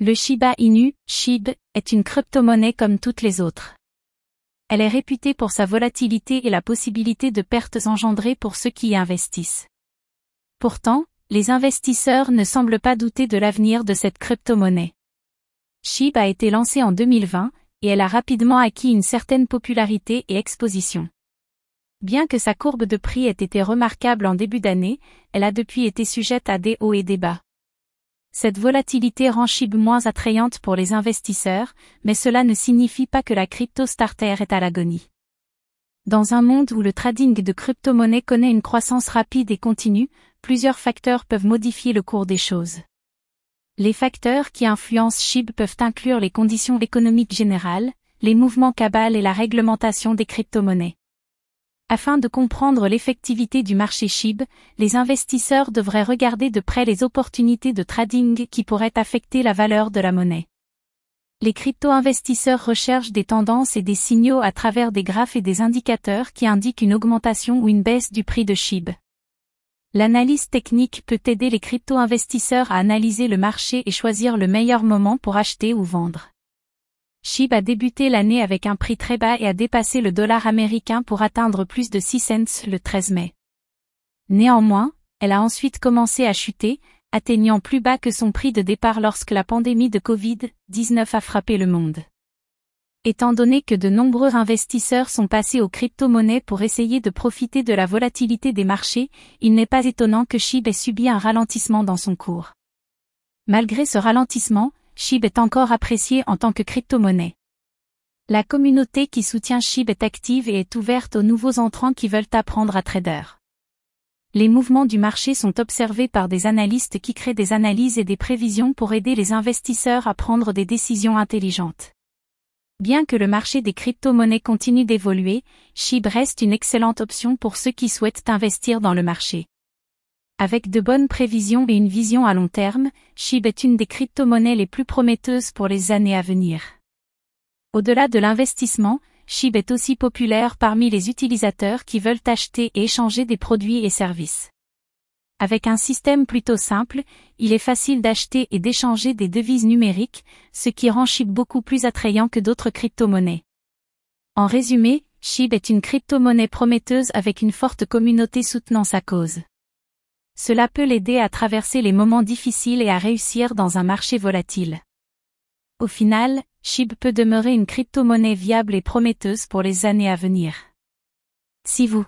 Le Shiba Inu, SHIB, est une crypto-monnaie comme toutes les autres. Elle est réputée pour sa volatilité et la possibilité de pertes engendrées pour ceux qui y investissent. Pourtant, les investisseurs ne semblent pas douter de l'avenir de cette crypto-monnaie. SHIB a été lancée en 2020, et elle a rapidement acquis une certaine popularité et exposition. Bien que sa courbe de prix ait été remarquable en début d'année, elle a depuis été sujette à des hauts et des bas. Cette volatilité rend SHIB moins attrayante pour les investisseurs, mais cela ne signifie pas que la crypto starter est à l'agonie. Dans un monde où le trading de crypto-monnaies connaît une croissance rapide et continue, plusieurs facteurs peuvent modifier le cours des choses. Les facteurs qui influencent SHIB peuvent inclure les conditions économiques générales, les mouvements cabales et la réglementation des crypto-monnaies. Afin de comprendre l'effectivité du marché SHIB, les investisseurs devraient regarder de près les opportunités de trading qui pourraient affecter la valeur de la monnaie. Les crypto-investisseurs recherchent des tendances et des signaux à travers des graphes et des indicateurs qui indiquent une augmentation ou une baisse du prix de SHIB. L'analyse technique peut aider les crypto-investisseurs à analyser le marché et choisir le meilleur moment pour acheter ou vendre. SHIB a débuté l'année avec un prix très bas et a dépassé le dollar américain pour atteindre plus de 6 cents le 13 mai. Néanmoins, elle a ensuite commencé à chuter, atteignant plus bas que son prix de départ lorsque la pandémie de Covid-19 a frappé le monde. Étant donné que de nombreux investisseurs sont passés aux crypto-monnaies pour essayer de profiter de la volatilité des marchés, il n'est pas étonnant que SHIB ait subi un ralentissement dans son cours. Malgré ce ralentissement, SHIB est encore apprécié en tant que crypto-monnaie. La communauté qui soutient SHIB est active et est ouverte aux nouveaux entrants qui veulent apprendre à trader. Les mouvements du marché sont observés par des analystes qui créent des analyses et des prévisions pour aider les investisseurs à prendre des décisions intelligentes. Bien que le marché des crypto-monnaies continue d'évoluer, SHIB reste une excellente option pour ceux qui souhaitent investir dans le marché. Avec de bonnes prévisions et une vision à long terme, SHIB est une des crypto-monnaies les plus prometteuses pour les années à venir. Au-delà de l'investissement, SHIB est aussi populaire parmi les utilisateurs qui veulent acheter et échanger des produits et services. Avec un système plutôt simple, il est facile d'acheter et d'échanger des devises numériques, ce qui rend SHIB beaucoup plus attrayant que d'autres crypto-monnaies. En résumé, SHIB est une crypto-monnaie prometteuse avec une forte communauté soutenant sa cause. Cela peut l'aider à traverser les moments difficiles et à réussir dans un marché volatile. Au final, SHIB peut demeurer une crypto-monnaie viable et prometteuse pour les années à venir. Si vous